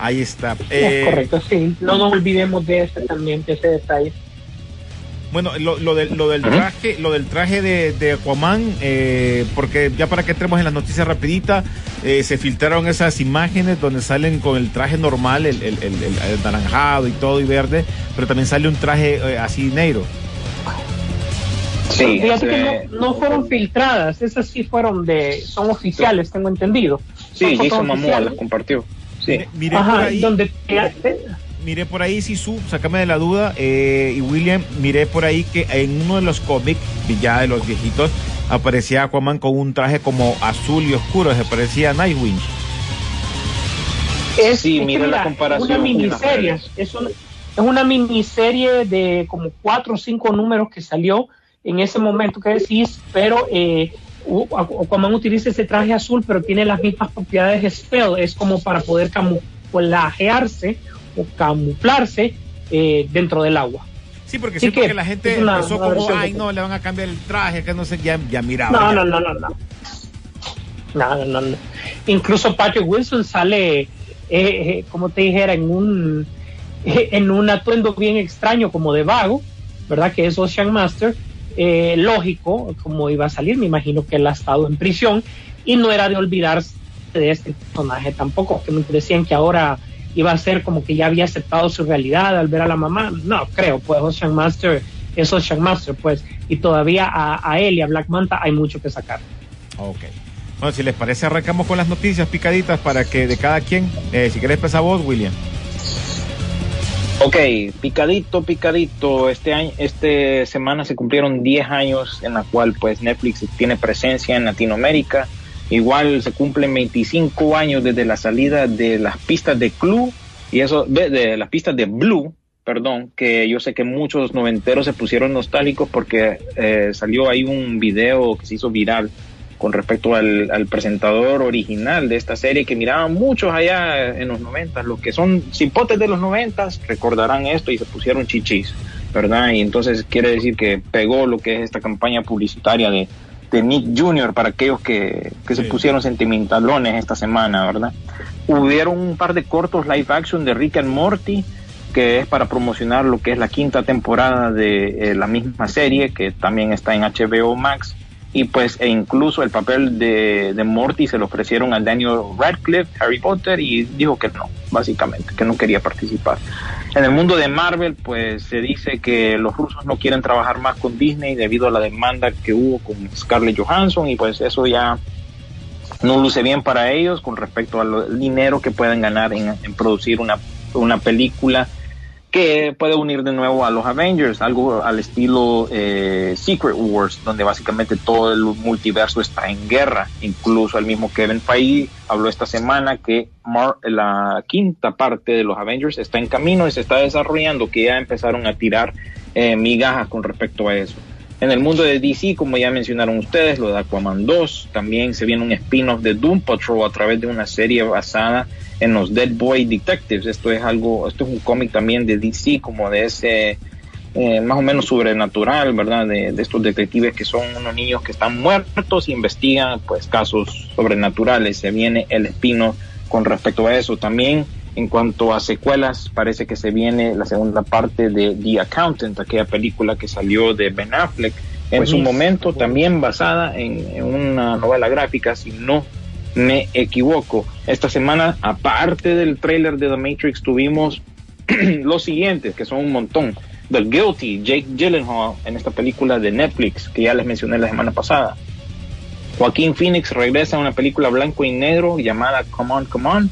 Ahí está. Eh, es correcto, sí. No nos olvidemos de ese también, de ese detalle. Bueno, lo, lo, del, lo del traje, lo del traje de, de Aquaman, eh, porque ya para que entremos en las noticias rapidita, eh, se filtraron esas imágenes donde salen con el traje normal, el, el, el, el naranjado y todo y verde, pero también sale un traje eh, así negro. Sí, Fíjate que no, no, fueron filtradas, esas sí fueron de, son oficiales, tengo entendido. Sí, Jason Momoa las compartió. Sí. Miré Ajá, por ahí, donde miré por ahí, Sisu, sácame de la duda, eh, y William, miré por ahí que en uno de los cómics, ya de los viejitos, aparecía Aquaman con un traje como azul y oscuro, se parecía a Nightwing. Es, sí, mira la comparación. Es una miniserie, es una, es una miniserie de como cuatro o cinco números que salió en ese momento que decís, pero eh, Aquaman utiliza ese traje azul, pero tiene las mismas propiedades de Spell, es como para poder camu camuflajearse o camuflarse eh, dentro del agua. Sí, porque siento que, la gente empezó como, ay, no, le van a cambiar el traje, que no sé, ya, ya miraba. No, no, no, no, no. No, no, no. Incluso Patrick Wilson sale, eh, eh, como te dijera, en un, en un atuendo bien extraño, como de vago, ¿verdad? Que es Ocean Master. Lógico, como iba a salir, me imagino que él ha estado en prisión y no era de olvidarse de este personaje tampoco, que me decían que ahora iba a ser como que ya había aceptado su realidad al ver a la mamá. No, creo, pues Ocean Master es Ocean Master, pues, y todavía a, él y a Black Manta hay mucho que sacar. Ok. Bueno, si les parece, arrancamos con las noticias picaditas para que de cada quien, eh, si querés empezar vos, William. Ok, picadito, picadito. Este año, este semana se cumplieron 10 años en la cual pues Netflix tiene presencia en Latinoamérica Igual se cumplen 25 años desde la salida de las pistas de Club y eso, de, las pistas de Blue, perdón, que yo sé que muchos noventeros se pusieron nostálgicos porque eh, salió ahí un video que se hizo viral con respecto al, presentador original de esta serie que miraban muchos allá en los noventas, los que son cipotes de los noventas recordarán esto y se pusieron chichis, ¿verdad? Y entonces quiere decir que pegó lo que es esta campaña publicitaria de de Nick Jr. para aquellos que, se pusieron sentimentalones esta semana, ¿verdad? Hubieron un par de cortos live action de Rick and Morty, que es para promocionar lo que es la quinta temporada de eh, la misma serie, que también está en HBO Max. Y pues, e incluso el papel de, de Morty se lo ofrecieron a Daniel Radcliffe, Harry Potter, y dijo que no, básicamente, que no quería participar. En el mundo de Marvel, pues se dice que los rusos no quieren trabajar más con Disney debido a la demanda que hubo con Scarlett Johansson y pues eso ya no luce bien para ellos con respecto al dinero que pueden ganar en, en producir una, una película que puede unir de nuevo a los Avengers, algo al estilo eh, Secret Wars, donde básicamente todo el multiverso está en guerra. Incluso el mismo Kevin Feige habló esta semana que la quinta parte de los Avengers está en camino y se está desarrollando, que ya empezaron a tirar eh, migajas con respecto a eso. En el mundo de DC, como ya mencionaron ustedes, lo de Aquaman 2, también se viene un spin-off de Doom Patrol a través de una serie basada en los Dead Boy Detectives. Esto es algo, esto es un cómic también de DC, como de ese eh, más o menos sobrenatural, ¿verdad? De, estos detectives que son unos niños que están muertos e investigan pues casos sobrenaturales. Se viene el espino con respecto a eso. También en cuanto a secuelas, parece que se viene la segunda parte de The Accountant, aquella película que salió de Ben Affleck en su momento, también basada en, en una novela gráfica, si no me equivoco. Esta semana, aparte del trailer de The Matrix, tuvimos los siguientes, que son un montón. The Guilty, Jake Gyllenhaal, en esta película de Netflix, que ya les mencioné la semana pasada. Joaquín Phoenix regresa a una película blanco y negro llamada Come On, Come On.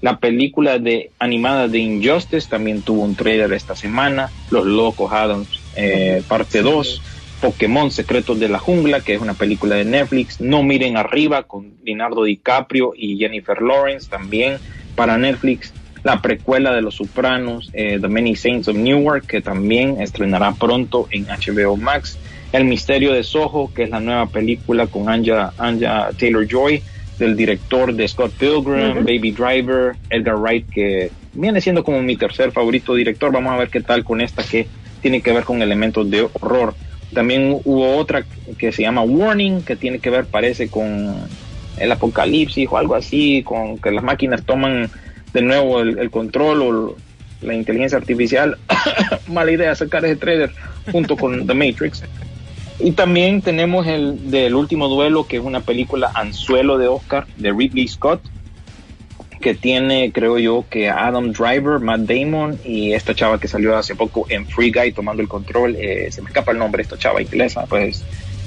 La película de animada de Injustice también tuvo un trailer esta semana. Los Locos Adams, eh, parte 2. Pokémon Secretos de la Jungla, que es una película de Netflix. No miren arriba con Leonardo DiCaprio y Jennifer Lawrence también para Netflix. La precuela de Los Sopranos, eh, The Many Saints of Newark, que también estrenará pronto en HBO Max. El Misterio de Soho, que es la nueva película con Anja, Anja Taylor Joy, del director de Scott Pilgrim, Baby Driver, Edgar Wright, que viene siendo como mi tercer favorito director. Vamos a ver qué tal con esta que tiene que ver con elementos de horror. También hubo otra que se llama Warning, que tiene que ver, parece, con el apocalipsis o algo así, con que las máquinas toman de nuevo el, control o la inteligencia artificial. Mala idea sacar ese trailer junto con The Matrix. Y también tenemos el del último duelo, que es una película anzuelo de Oscar de Ridley Scott, que tiene, creo yo, que Adam Driver, Matt Damon y esta chava que salió hace poco en Free Guy tomando el control, eh, se me escapa el nombre, esta chava inglesa, pues,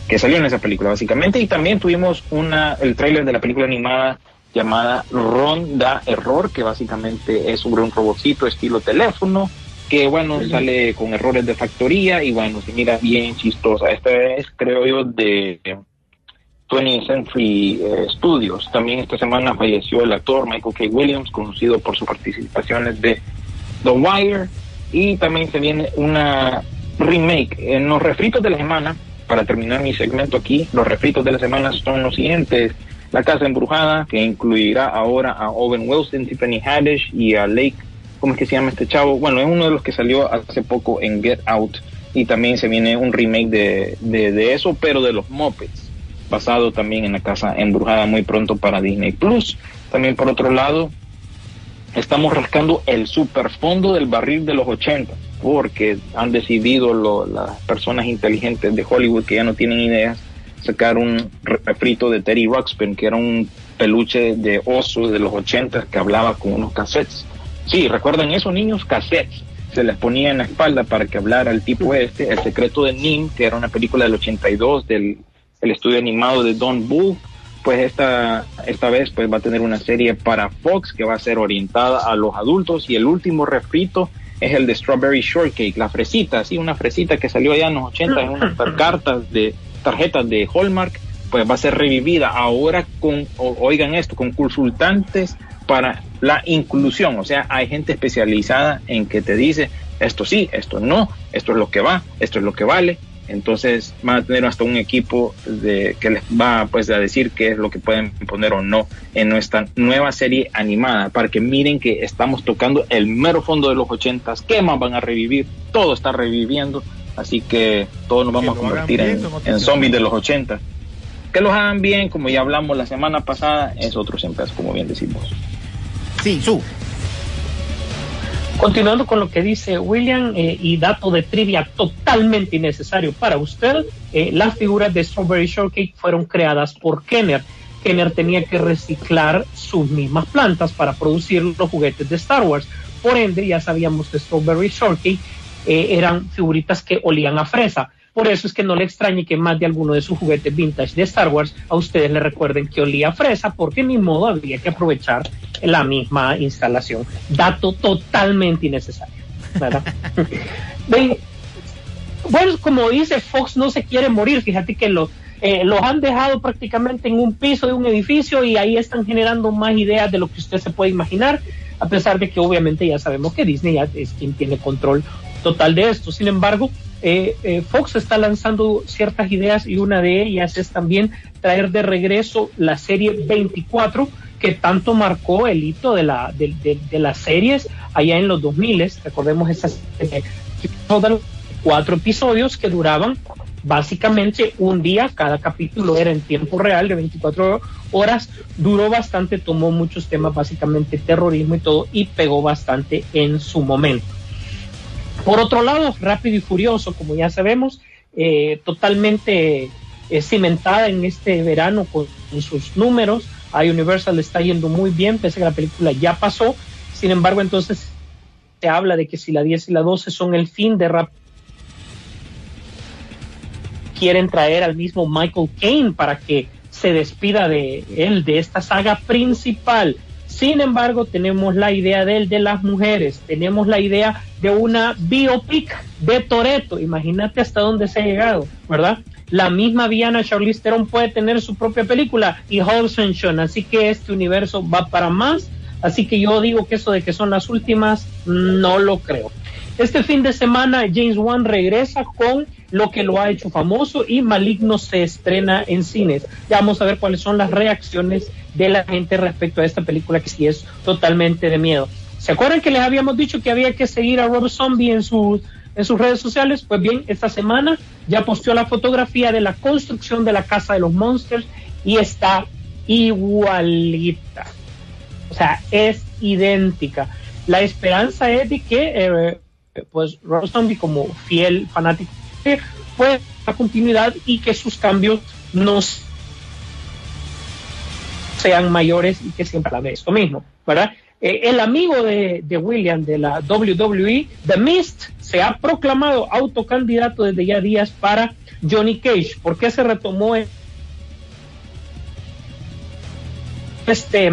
que salió en esa película básicamente. Y también tuvimos una, el tráiler de la película animada llamada Ronda Error, que básicamente es un, un robotcito estilo teléfono, que bueno, sale con errores de factoría y bueno, se mira bien chistosa. Esta es, creo yo, de 20th Century eh, Studios. También esta semana falleció el actor Michael K. Williams, conocido por sus participaciones de The Wire. Y también se viene una remake. En los refritos de la semana, para terminar mi segmento aquí, los refritos de la semana son los siguientes. La Casa Embrujada, que incluirá ahora a Owen Wilson, Tiffany Haddish y a Lake, ¿cómo es que se llama este chavo? Bueno, es uno de los que salió hace poco en Get Out y también se viene un remake de, de, de eso, pero de los Muppets, basado también en la Casa Embrujada muy pronto para Disney Plus. También por otro lado, estamos rascando el superfondo del barril de los 80, porque han decidido lo- las personas inteligentes de Hollywood que ya no tienen ideas sacar un refrito de Terry Ruxpin, que era un peluche de oso de los 80 que hablaba con unos cassettes. Sí, ¿recuerdan eso, niños? Cassettes. Se les ponía en la espalda para que hablara el tipo este, El secreto de Nim, que era una película del 82 del el estudio animado de Don Bull, pues esta, esta vez pues va a tener una serie para Fox que va a ser orientada a los adultos y el último refrito es el de Strawberry Shortcake, la fresita, sí, una fresita que salió allá en los 80 en unas cartas de tarjetas de Hallmark, pues va a ser revivida ahora con, oigan esto, con consultantes para la inclusión, o sea, hay gente especializada en que te dice esto sí, esto no, esto es lo que va, esto es lo que vale, entonces van a tener hasta un equipo de, que les va pues a decir qué es lo que pueden poner o no en nuestra nueva serie animada para que miren que estamos tocando el mero fondo de los ochentas, qué más van a revivir, todo está reviviendo, así que todos nos vamos Que a convertir bien, en, en zombies de los ochentas. Que los hagan bien, como ya hablamos la semana pasada, es otro siempre, como bien decimos. Sí, su. Continuando con lo que dice William eh, y dato de trivia totalmente innecesario para usted, eh, las figuras de Strawberry Shortcake fueron creadas por Kenner. Kenner tenía que reciclar sus mismas plantas para producir los juguetes de Star Wars. Por ende, ya sabíamos que Strawberry Shortcake eh, eran figuritas que olían a fresa. Por eso es que no le extrañe que más de alguno de sus juguetes vintage de Star Wars a ustedes le recuerden que olía a fresa, porque ni modo había que aprovechar la misma instalación. Dato totalmente innecesario. ¿verdad? Ven, bueno, como dice Fox, no se quiere morir. Fíjate que los, eh, los han dejado prácticamente en un piso de un edificio y ahí están generando más ideas de lo que usted se puede imaginar, a pesar de que obviamente ya sabemos que Disney ya es quien tiene control total de esto. Sin embargo, eh, eh, Fox está lanzando ciertas ideas y una de ellas es también traer de regreso la serie 24 que tanto marcó el hito de, la, de, las series allá en los 2000. Recordemos esas cuatro episodios que duraban básicamente un día, cada capítulo era en tiempo real de 24 horas, duró bastante, tomó muchos temas, básicamente terrorismo y todo, y pegó bastante en su momento. Por otro lado, Rápido y Furioso, como ya sabemos, eh, totalmente eh, cimentada en este verano con, con sus números. A Universal está yendo muy bien, pese a que la película ya pasó. Sin embargo, entonces se habla de que si la 10 y la 12 son el fin de Rápido quieren traer al mismo Michael Caine para que se despida de él, de esta saga principal. Sin embargo, tenemos la idea de él de las mujeres, tenemos la idea de una biopic de Toreto. Imagínate hasta dónde se ha llegado, ¿verdad? La misma Diana Charlize Theron puede tener su propia película y Sean, así que este universo va para más. Así que yo digo que eso de que son las últimas, no lo creo. Este fin de semana James Wan regresa con lo que lo ha hecho famoso y Maligno se estrena en cines. Ya vamos a ver cuáles son las reacciones de la gente respecto a esta película que sí es totalmente de miedo. ¿Se acuerdan que les habíamos dicho que había que seguir a Rob Zombie en sus en sus redes sociales? Pues bien, esta semana ya posteó la fotografía de la construcción de la casa de los monsters y está igualita. O sea, es idéntica. La esperanza es de que eh, pues Rob Zombie como fiel fanático pues la continuidad y que sus cambios no sean mayores y que siempre la esto mismo, ¿verdad? Eh, el amigo de, de, William de la WWE, The Mist, se ha proclamado autocandidato desde ya días para Johnny Cage. ¿Por qué se retomó este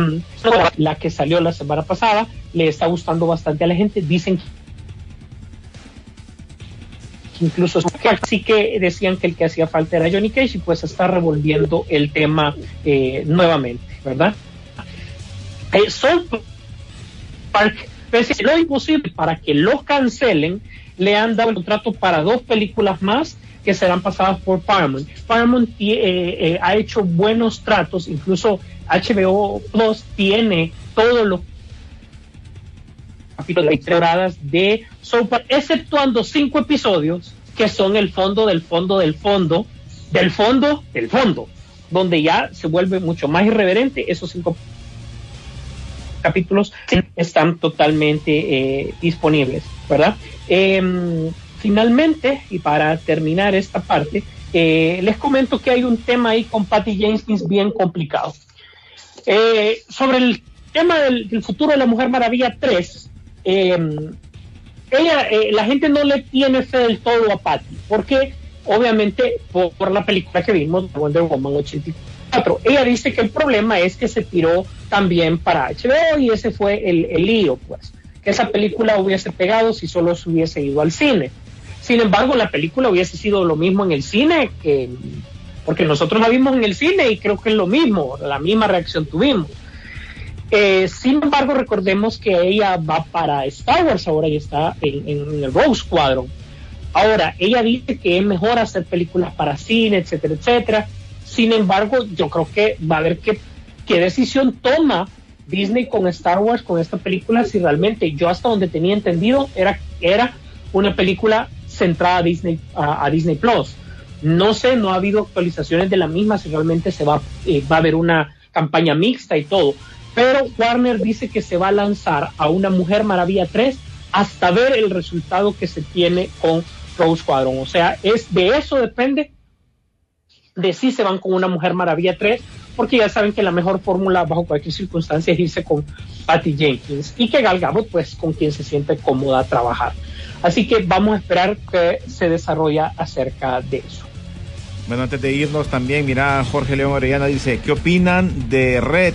la que salió la semana pasada? Le está gustando bastante a la gente. Dicen que incluso sí que decían que el que hacía falta era Johnny Cage y pues está revolviendo el tema eh, nuevamente, ¿verdad? Eh, South Park, a lo imposible para que lo cancelen, le han dado el contrato para dos películas más que serán pasadas por Paramount. Paramount eh, eh, ha hecho buenos tratos, incluso HBO Plus tiene todos los capítulos de temporadas de Soap, exceptuando cinco episodios que son el fondo del fondo del fondo del fondo del fondo, donde ya se vuelve mucho más irreverente. Esos cinco capítulos están totalmente eh, disponibles, ¿verdad? Em, finalmente, y para terminar esta parte, eh, les comento que hay un tema ahí con Patty Jenkins bien complicado. Eh, sobre el tema del, futuro de la Mujer Maravilla 3, em, ella, la gente no le tiene fe del todo a Patty, porque obviamente por, la película que vimos, Wonder Woman 84 ella dice que el problema es que se tiró también para HBO y ese fue el, lío, pues, que esa película hubiese pegado si solo se hubiese ido al cine. Sin embargo, la película hubiese sido lo mismo en el cine que porque nosotros la vimos en el cine y creo que es lo mismo, la misma reacción tuvimos. Eh, sin embargo, recordemos que ella va para Star Wars ahora y está en, el Rose Squadron. Ahora, ella dice que es mejor hacer películas para cine, etcétera, etcétera. Sin embargo, yo creo que va a ver qué, decisión toma Disney con Star Wars, con esta película, si realmente yo hasta donde tenía entendido era, era una película centrada a Disney, a, Disney Plus. No sé, no ha habido actualizaciones de la misma, si realmente se va, eh, va a haber una campaña mixta y todo. Pero Warner dice que se va a lanzar a una Mujer Maravilla 3 hasta ver el resultado que se tiene con Rose Squadron. O sea, es de eso depende de si se van con una Mujer Maravilla 3, porque ya saben que la mejor fórmula bajo cualquier circunstancia es irse con Patty Jenkins y que Gal Gadot, pues con quien se siente cómoda trabajar. Así que vamos a esperar que se desarrolla acerca de eso. Bueno, antes de irnos también, mira, Jorge León Orellana dice, ¿qué opinan de Red?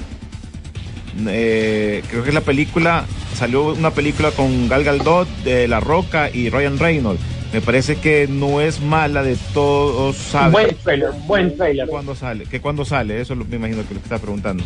Eh, creo que es la película, salió una película con Gal Gadot, de La Roca y Ryan Reynolds me parece que no es mala de todos. Buen trailer, buen trailer. ¿Cuándo sale? ¿Qué cuándo sale? Eso me imagino que lo está preguntando.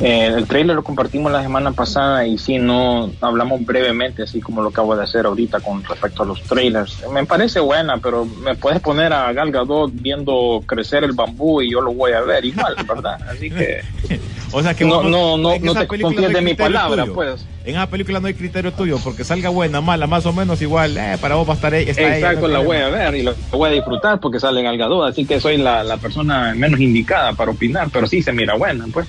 Eh, el trailer lo compartimos la semana pasada y sí, no hablamos brevemente, así como lo acabo de hacer ahorita con respecto a los trailers. Me parece buena, pero me puedes poner a Gal Gadot viendo crecer el bambú y yo lo voy a ver igual, ¿verdad? Así que. o sea que no, no, no, no te confíes de mi palabra, pues. En esa película no hay criterio tuyo, porque salga buena, mala, más o menos igual, eh, para vos va a estar está Exacto, la voy a ver y la voy a disfrutar porque sale en así que soy la, la persona menos indicada para opinar, pero sí se mira buena, pues.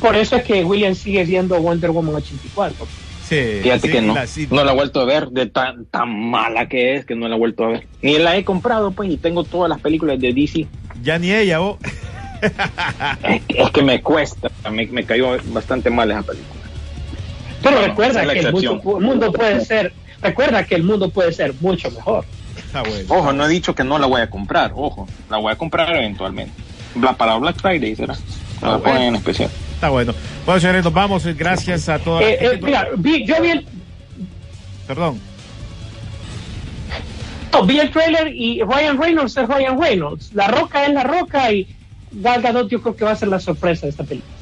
Por eso es que William sigue viendo Wonder Woman 84. Sí, Fíjate que no, no la he vuelto a ver de tan, tan mala que es que no la he vuelto a ver. Ni la he comprado, pues, y tengo todas las películas de DC. Ya ni ella, vos. es, que me cuesta, me, me, cayó bastante mal esa película. Pero recuerda que el mundo, puede ser, recuerda que el mundo puede ser mucho mejor. Ah, ojo, no he dicho que no la voy a comprar, ojo, la voy a comprar eventualmente. Para Black Friday será. La ah, en especial. Está bueno. Bueno, señores, nos vamos. Gracias a todos. Eh, eh, mira, vi, yo vi el. Perdón. No, vi el trailer y Ryan Reynolds es Ryan Reynolds. La roca es la roca y Gal Gadot yo creo que va a ser la sorpresa de esta película.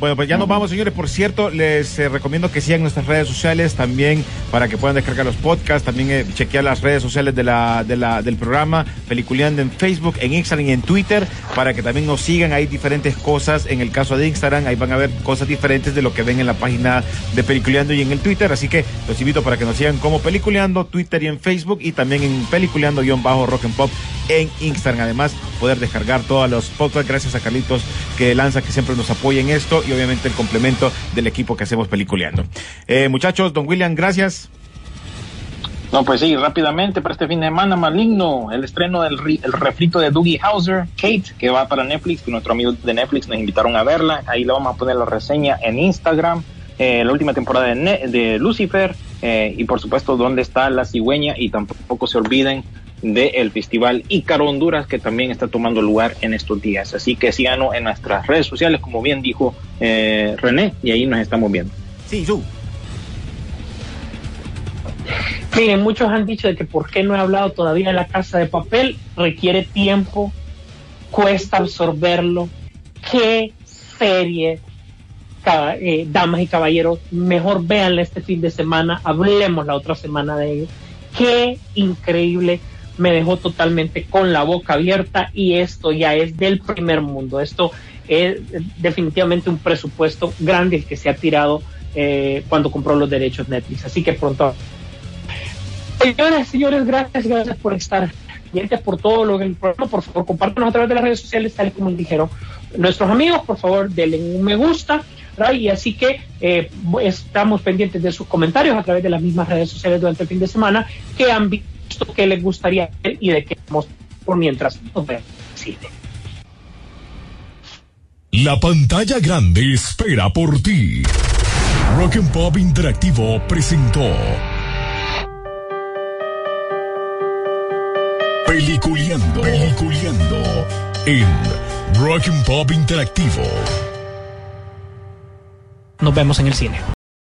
Bueno, pues ya nos vamos, señores. Por cierto, les eh, recomiendo que sigan nuestras redes sociales también para que puedan descargar los podcasts, también eh, chequear las redes sociales de la, de la, del programa, Peliculeando en Facebook, en Instagram y en Twitter, para que también nos sigan. Hay diferentes cosas. En el caso de Instagram, ahí van a ver cosas diferentes de lo que ven en la página de Peliculeando y en el Twitter. Así que los invito para que nos sigan como Peliculeando, Twitter y en Facebook, y también en Peliculeando-Rock and Pop en Instagram. Además, poder descargar todos los podcasts. Gracias a Carlitos que lanza, que siempre nos apoya en esto obviamente el complemento del equipo que hacemos peliculeando. Eh, muchachos, don William, gracias. No, pues sí, rápidamente para este fin de semana, maligno, el estreno del el refrito de Dougie Hauser, Kate, que va para Netflix, que nuestros amigos de Netflix nos invitaron a verla. Ahí le vamos a poner la reseña en Instagram. Eh, la última temporada de, de Lucifer eh, y por supuesto dónde está la cigüeña y tampoco se olviden del Festival Ícaro Honduras, que también está tomando lugar en estos días. Así que síganos en nuestras redes sociales, como bien dijo eh, René, y ahí nos estamos viendo. Sí, su. Miren, muchos han dicho de que por qué no he hablado todavía de la casa de papel, requiere tiempo, cuesta absorberlo. Qué serie eh, damas y caballeros, mejor véanla este fin de semana, hablemos la otra semana de ello. Qué increíble, me dejó totalmente con la boca abierta y esto ya es del primer mundo. Esto es definitivamente un presupuesto grande el que se ha tirado eh, cuando compró los derechos Netflix. Así que pronto. Señores, señores, gracias, gracias por estar pendientes por todo lo que el programa. Por favor, compártanos a través de las redes sociales, tal y como dijeron nuestros amigos. Por favor, denle un me gusta. Y así que eh, estamos pendientes de sus comentarios a través de las mismas redes sociales durante el fin de semana que han visto que les gustaría ver y de qué vamos por mientras nos vemos. La pantalla grande espera por ti. Rock and Pop Interactivo presentó Peliculeando, Peliculeando en Rock and Pop Interactivo. Nos vemos en el cine.